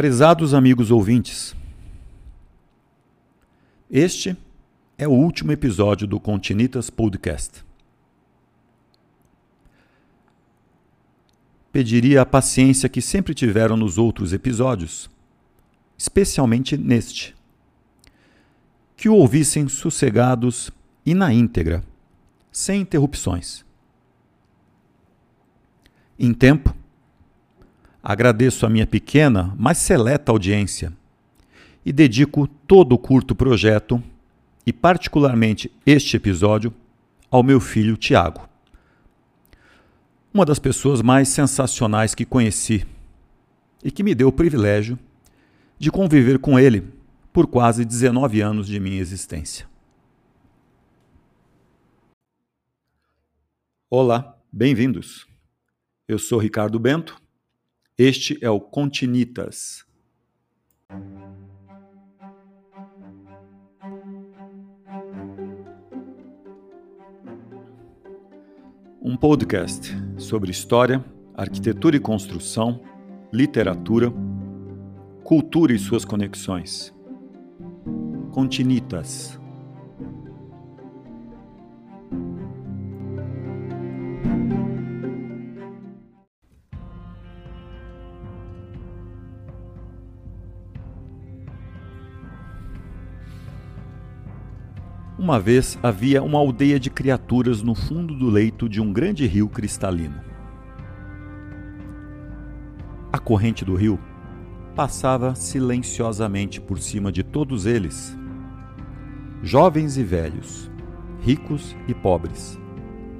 Prezados amigos ouvintes, este é o último episódio do Continitas Podcast. Pediria a paciência que sempre tiveram nos outros episódios, especialmente neste. Que o ouvissem sossegados e na íntegra, sem interrupções. Em tempo, agradeço a minha pequena, mas seleta audiência e dedico todo o curto projeto, e particularmente este episódio, ao meu filho Tiago. Uma das pessoas mais sensacionais que conheci e que me deu o privilégio de conviver com ele por quase 19 anos de minha existência. Olá, bem-vindos. Eu sou Ricardo Bento. Este é o Continitas. Um podcast sobre história, arquitetura e construção, literatura, cultura e suas conexões. Continitas. Uma vez havia uma aldeia de criaturas no fundo do leito de um grande rio cristalino. A corrente do rio passava silenciosamente por cima de todos eles, jovens e velhos, ricos e pobres,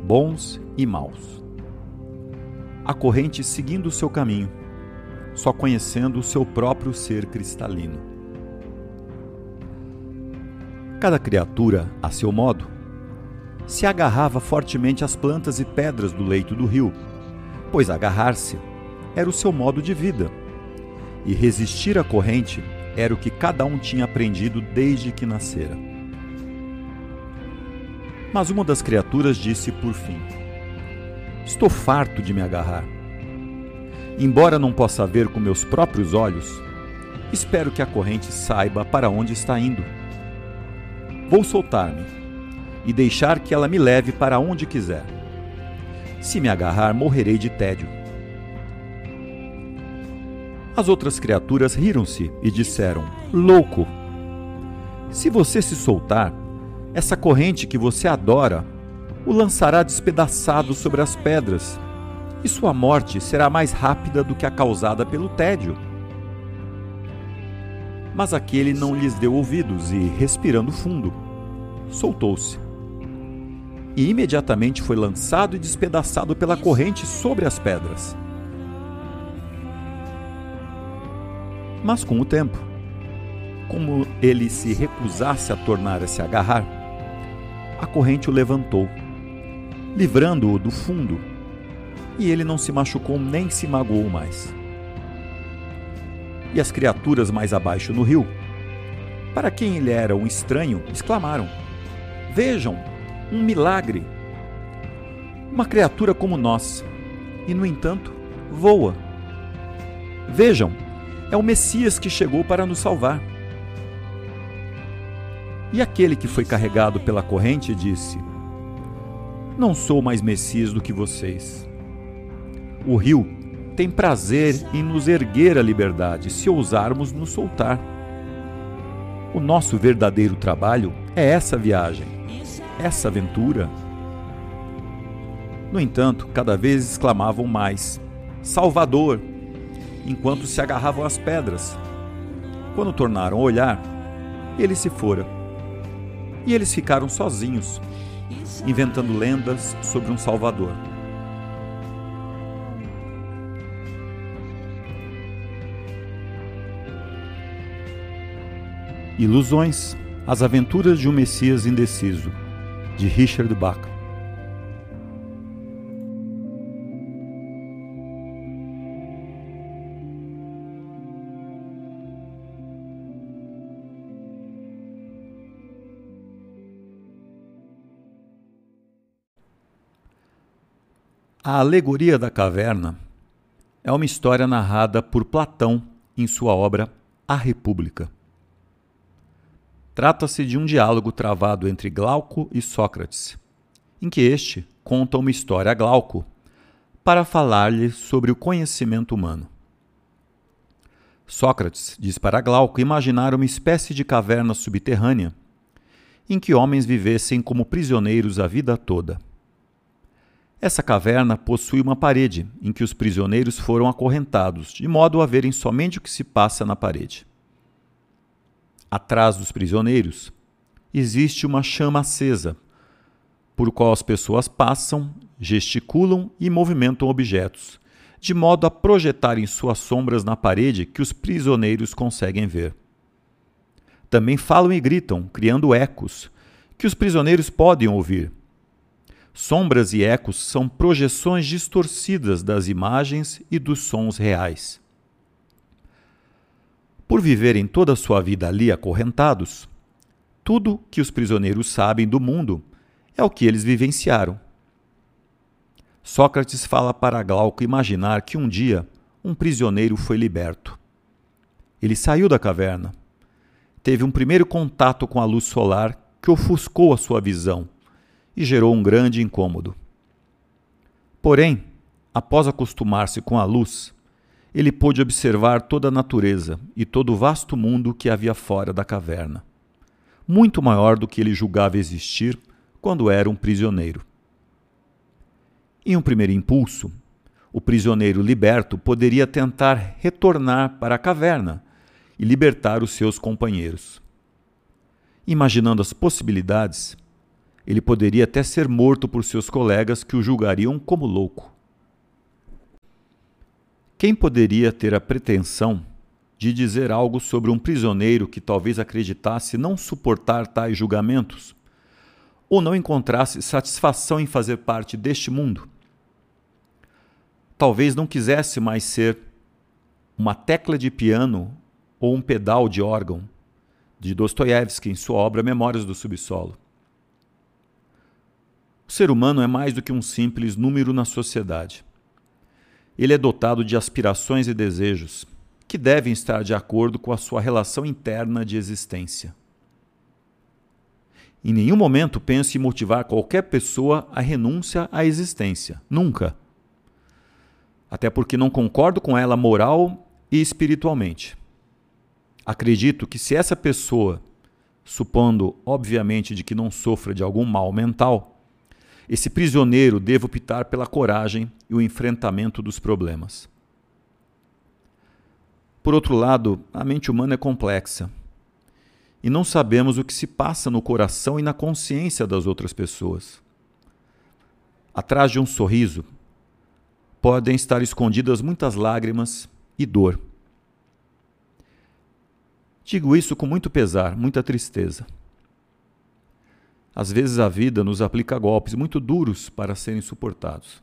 bons e maus. A corrente seguindo seu caminho, só conhecendo o seu próprio ser cristalino. Cada criatura, a seu modo, se agarrava fortemente às plantas e pedras do leito do rio, pois agarrar-se era o seu modo de vida, e resistir à corrente era o que cada um tinha aprendido desde que nascera. Mas uma das criaturas disse por fim: Estou farto de me agarrar. Embora não possa ver com meus próprios olhos, espero que a corrente saiba para onde está indo Vou soltar-me e deixar que ela me leve para onde quiser. Se me agarrar, morrerei de tédio. As outras criaturas riram-se e disseram: Louco! Se você se soltar, essa corrente que você adora o lançará despedaçado sobre as pedras, e sua morte será mais rápida do que a causada pelo tédio. Mas aquele não lhes deu ouvidos e, respirando fundo, soltou-se. E imediatamente foi lançado e despedaçado pela corrente sobre as pedras. Mas com o tempo, como ele se recusasse a tornar a se agarrar, a corrente o levantou, livrando-o do fundo, e ele não se machucou nem se magoou mais. E as criaturas mais abaixo no rio, para quem ele era um estranho, exclamaram: Vejam, um milagre. Uma criatura como nós, e no entanto, voa. Vejam, é o Messias que chegou para nos salvar. E aquele que foi carregado pela corrente disse: Não sou mais Messias do que vocês. O rio tem prazer em nos erguer a liberdade se ousarmos nos soltar. O nosso verdadeiro trabalho é essa viagem essa aventura? No entanto, cada vez exclamavam mais: Salvador! enquanto se agarravam às pedras. Quando tornaram a olhar, ele se fora. E eles ficaram sozinhos, inventando lendas sobre um Salvador. Ilusões As aventuras de um Messias indeciso de Richard Bach. A alegoria da caverna é uma história narrada por Platão em sua obra A República. Trata-se de um diálogo travado entre Glauco e Sócrates, em que este conta uma história a Glauco para falar-lhe sobre o conhecimento humano. Sócrates diz para Glauco imaginar uma espécie de caverna subterrânea em que homens vivessem como prisioneiros a vida toda. Essa caverna possui uma parede em que os prisioneiros foram acorrentados, de modo a verem somente o que se passa na parede. Atrás dos prisioneiros existe uma chama acesa, por qual as pessoas passam, gesticulam e movimentam objetos, de modo a projetarem suas sombras na parede que os prisioneiros conseguem ver. Também falam e gritam, criando ecos, que os prisioneiros podem ouvir Sombras e ecos são projeções distorcidas das imagens e dos sons reais. Por viverem toda a sua vida ali acorrentados, tudo que os prisioneiros sabem do mundo é o que eles vivenciaram. Sócrates fala para Glauco imaginar que um dia um prisioneiro foi liberto. Ele saiu da caverna. Teve um primeiro contato com a luz solar que ofuscou a sua visão e gerou um grande incômodo. Porém, após acostumar-se com a luz, ele pôde observar toda a natureza e todo o vasto mundo que havia fora da caverna, muito maior do que ele julgava existir quando era um prisioneiro. Em um primeiro impulso, o prisioneiro liberto poderia tentar retornar para a caverna e libertar os seus companheiros. Imaginando as possibilidades, ele poderia até ser morto por seus colegas que o julgariam como louco. Quem poderia ter a pretensão de dizer algo sobre um prisioneiro que talvez acreditasse não suportar tais julgamentos? Ou não encontrasse satisfação em fazer parte deste mundo? Talvez não quisesse mais ser uma tecla de piano ou um pedal de órgão, de Dostoiévski em sua obra Memórias do Subsolo. O ser humano é mais do que um simples número na sociedade. Ele é dotado de aspirações e desejos que devem estar de acordo com a sua relação interna de existência. Em nenhum momento penso em motivar qualquer pessoa à renúncia à existência. Nunca. Até porque não concordo com ela moral e espiritualmente. Acredito que se essa pessoa, supondo obviamente de que não sofra de algum mal mental, esse prisioneiro deve optar pela coragem e o enfrentamento dos problemas. Por outro lado, a mente humana é complexa e não sabemos o que se passa no coração e na consciência das outras pessoas. Atrás de um sorriso podem estar escondidas muitas lágrimas e dor. Digo isso com muito pesar, muita tristeza. Às vezes a vida nos aplica golpes muito duros para serem suportados.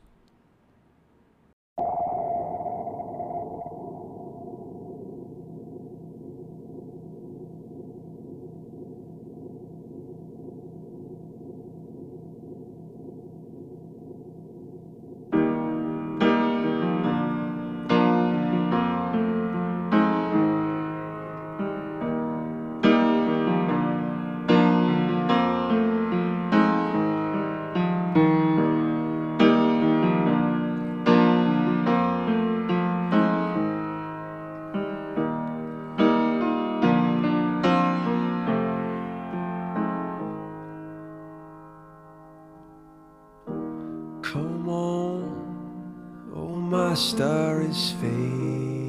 Star is fading,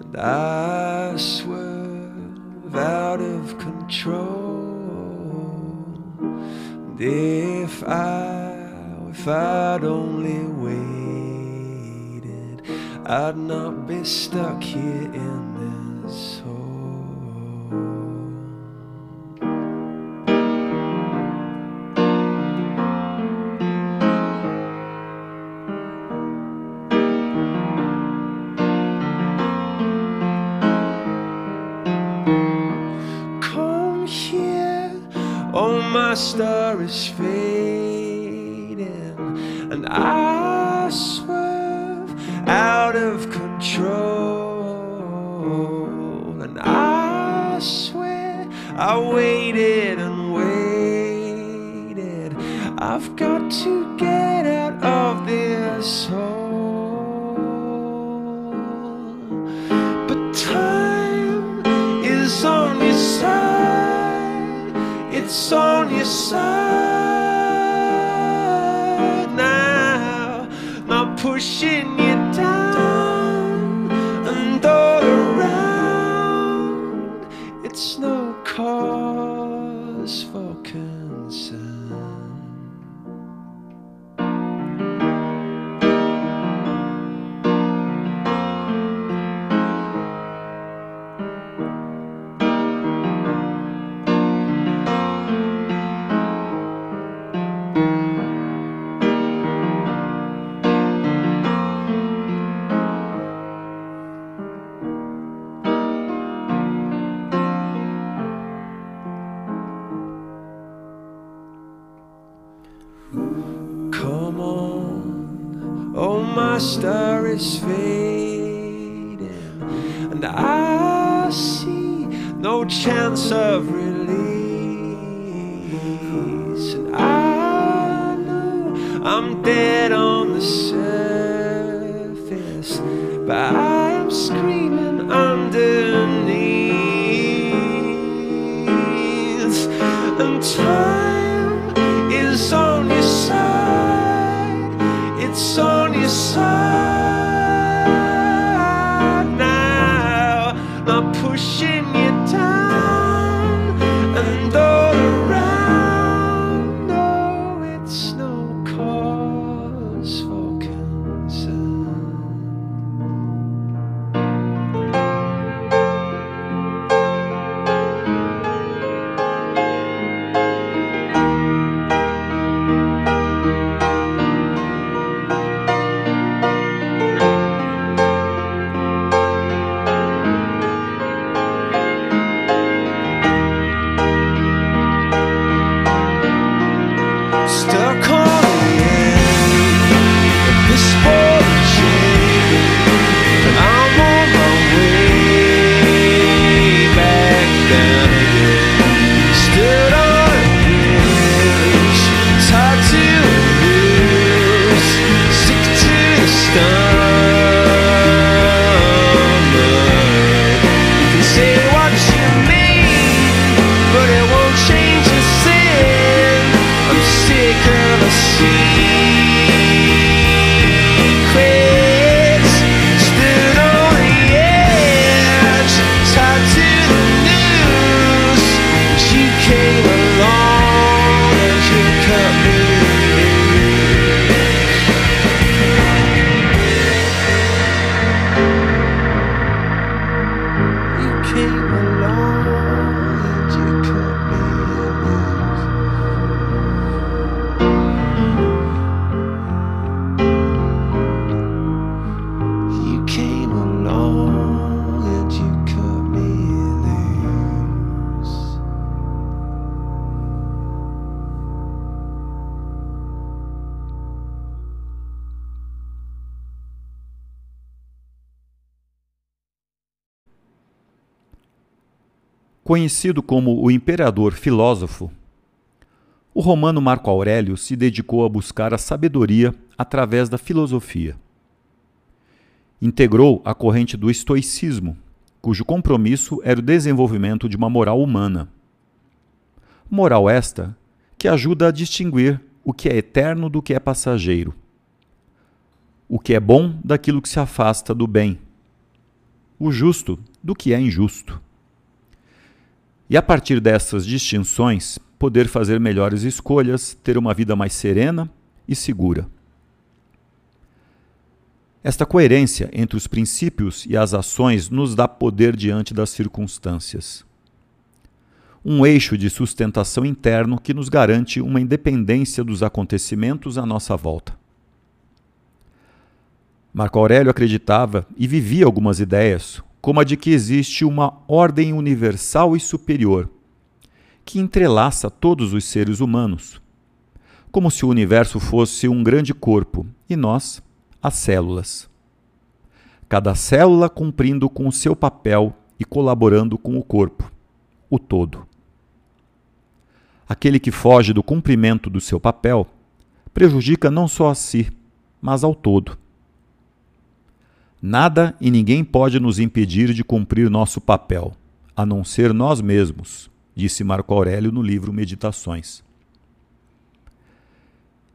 and I swerve out of control. And if I, if I'd only waited, I'd not be stuck here in must It's on your side now. Not pushing you my star is fading, and I see no chance of release. And I know I'm dead on the surface, but I am screaming underneath. And time is on your side. It's on side now. Not pushing you down Conhecido como o imperador filósofo, o romano Marco Aurélio se dedicou a buscar a sabedoria através da filosofia. Integrou a corrente do estoicismo, cujo compromisso era o desenvolvimento de uma moral humana. Moral esta que ajuda a distinguir o que é eterno do que é passageiro, o que é bom daquilo que se afasta do bem, o justo do que é injusto. E a partir dessas distinções, poder fazer melhores escolhas, ter uma vida mais serena e segura. Esta coerência entre os princípios e as ações nos dá poder diante das circunstâncias. Um eixo de sustentação interno que nos garante uma independência dos acontecimentos à nossa volta. Marco Aurélio acreditava e vivia algumas ideias, como a de que existe uma ordem universal e superior, que entrelaça todos os seres humanos, como se o universo fosse um grande corpo e nós, as células. Cada célula cumprindo com o seu papel e colaborando com o corpo, o todo. Aquele que foge do cumprimento do seu papel prejudica não só a si, mas ao todo. Nada e ninguém pode nos impedir de cumprir nosso papel, a não ser nós mesmos, disse Marco Aurélio no livro Meditações.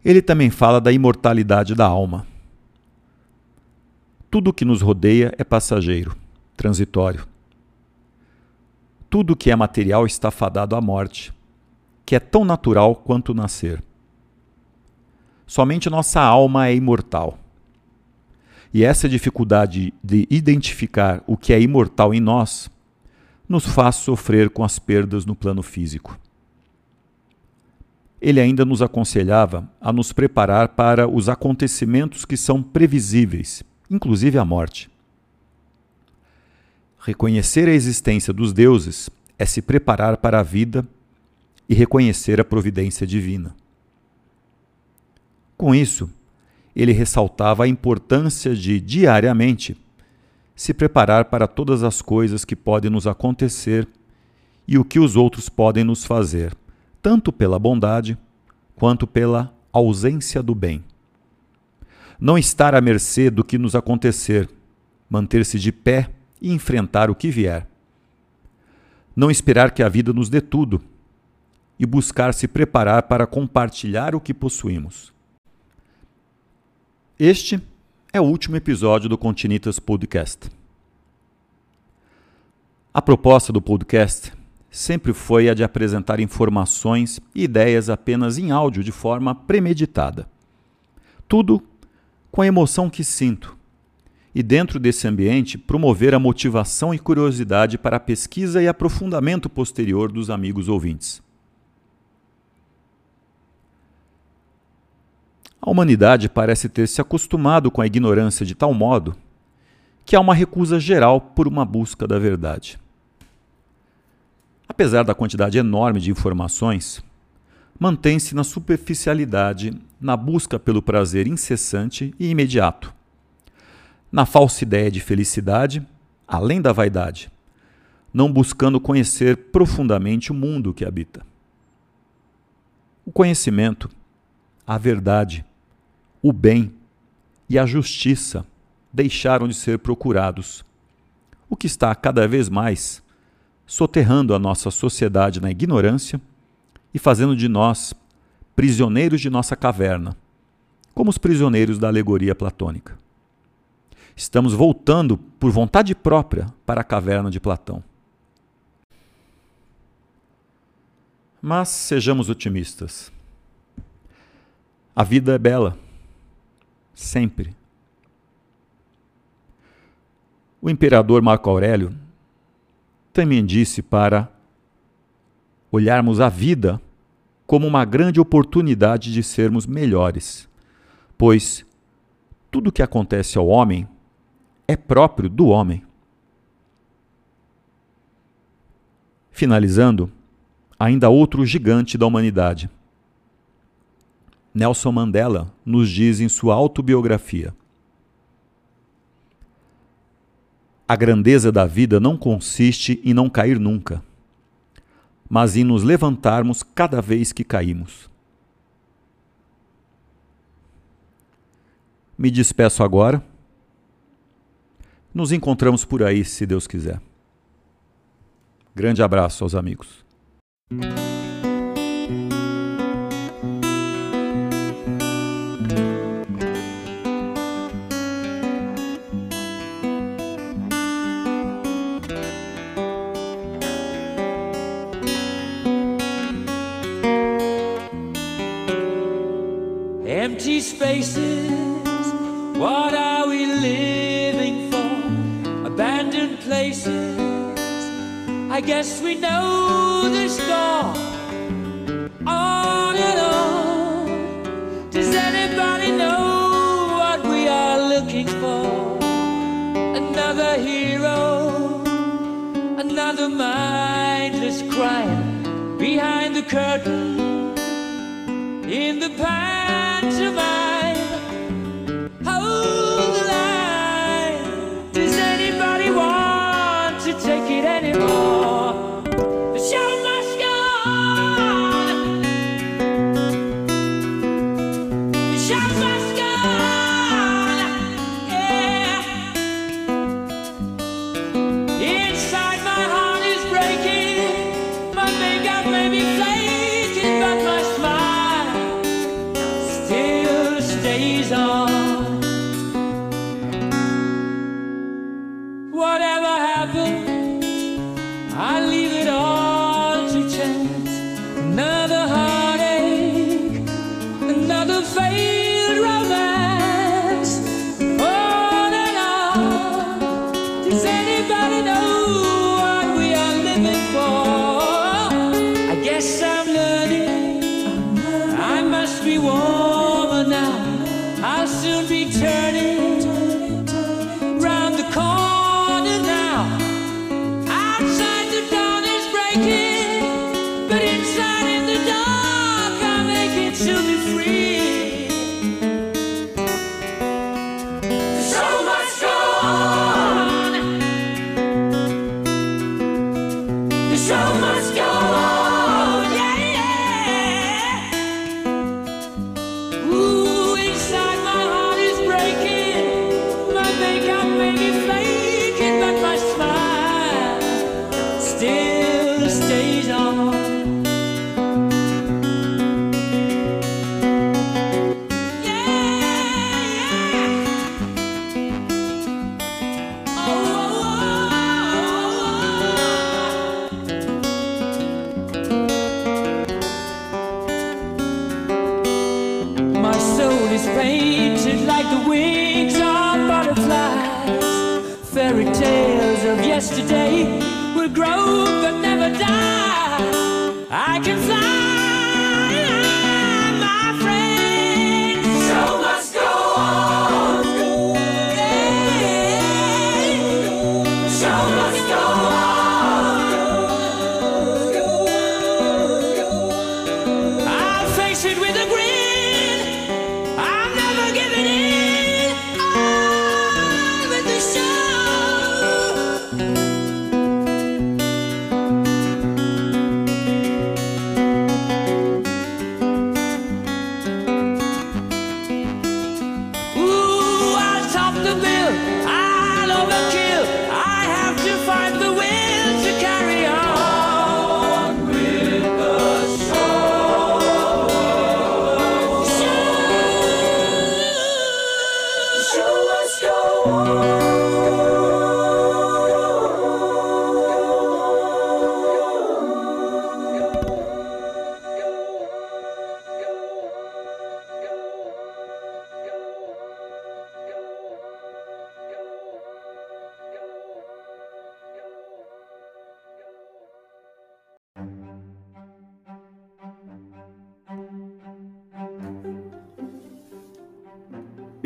Ele também fala da imortalidade da alma. Tudo que nos rodeia é passageiro, transitório. Tudo que é material está fadado à morte, que é tão natural quanto nascer. Somente nossa alma é imortal. E essa dificuldade de identificar o que é imortal em nós nos faz sofrer com as perdas no plano físico. Ele ainda nos aconselhava a nos preparar para os acontecimentos que são previsíveis, inclusive a morte. Reconhecer a existência dos deuses é se preparar para a vida e reconhecer a providência divina. Com isso, ele ressaltava a importância de, diariamente, se preparar para todas as coisas que podem nos acontecer e o que os outros podem nos fazer, tanto pela bondade quanto pela ausência do bem. Não estar à mercê do que nos acontecer, manter-se de pé e enfrentar o que vier. Não esperar que a vida nos dê tudo e buscar se preparar para compartilhar o que possuímos. Este é o último episódio do Continitas Podcast. A proposta do podcast sempre foi a de apresentar informações e ideias apenas em áudio de forma premeditada. Tudo com a emoção que sinto. E dentro desse ambiente, promover a motivação e curiosidade para a pesquisa e aprofundamento posterior dos amigos ouvintes. A humanidade parece ter se acostumado com a ignorância de tal modo que há uma recusa geral por uma busca da verdade. Apesar da quantidade enorme de informações, mantém-se na superficialidade, na busca pelo prazer incessante e imediato, na falsa ideia de felicidade, além da vaidade, não buscando conhecer profundamente o mundo que habita. O conhecimento, a verdade, o bem e a justiça deixaram de ser procurados, o que está cada vez mais soterrando a nossa sociedade na ignorância e fazendo de nós prisioneiros de nossa caverna, como os prisioneiros da alegoria platônica. Estamos voltando por vontade própria para a caverna de Platão. Mas sejamos otimistas. A vida é bela sempre. O imperador Marco Aurélio também disse para olharmos a vida como uma grande oportunidade de sermos melhores, pois tudo que acontece ao homem é próprio do homem. Finalizando, ainda outro gigante da humanidade, Nelson Mandela nos diz em sua autobiografia: A grandeza da vida não consiste em não cair nunca, mas em nos levantarmos cada vez que caímos. Me despeço agora. Nos encontramos por aí, se Deus quiser. Grande abraço aos amigos.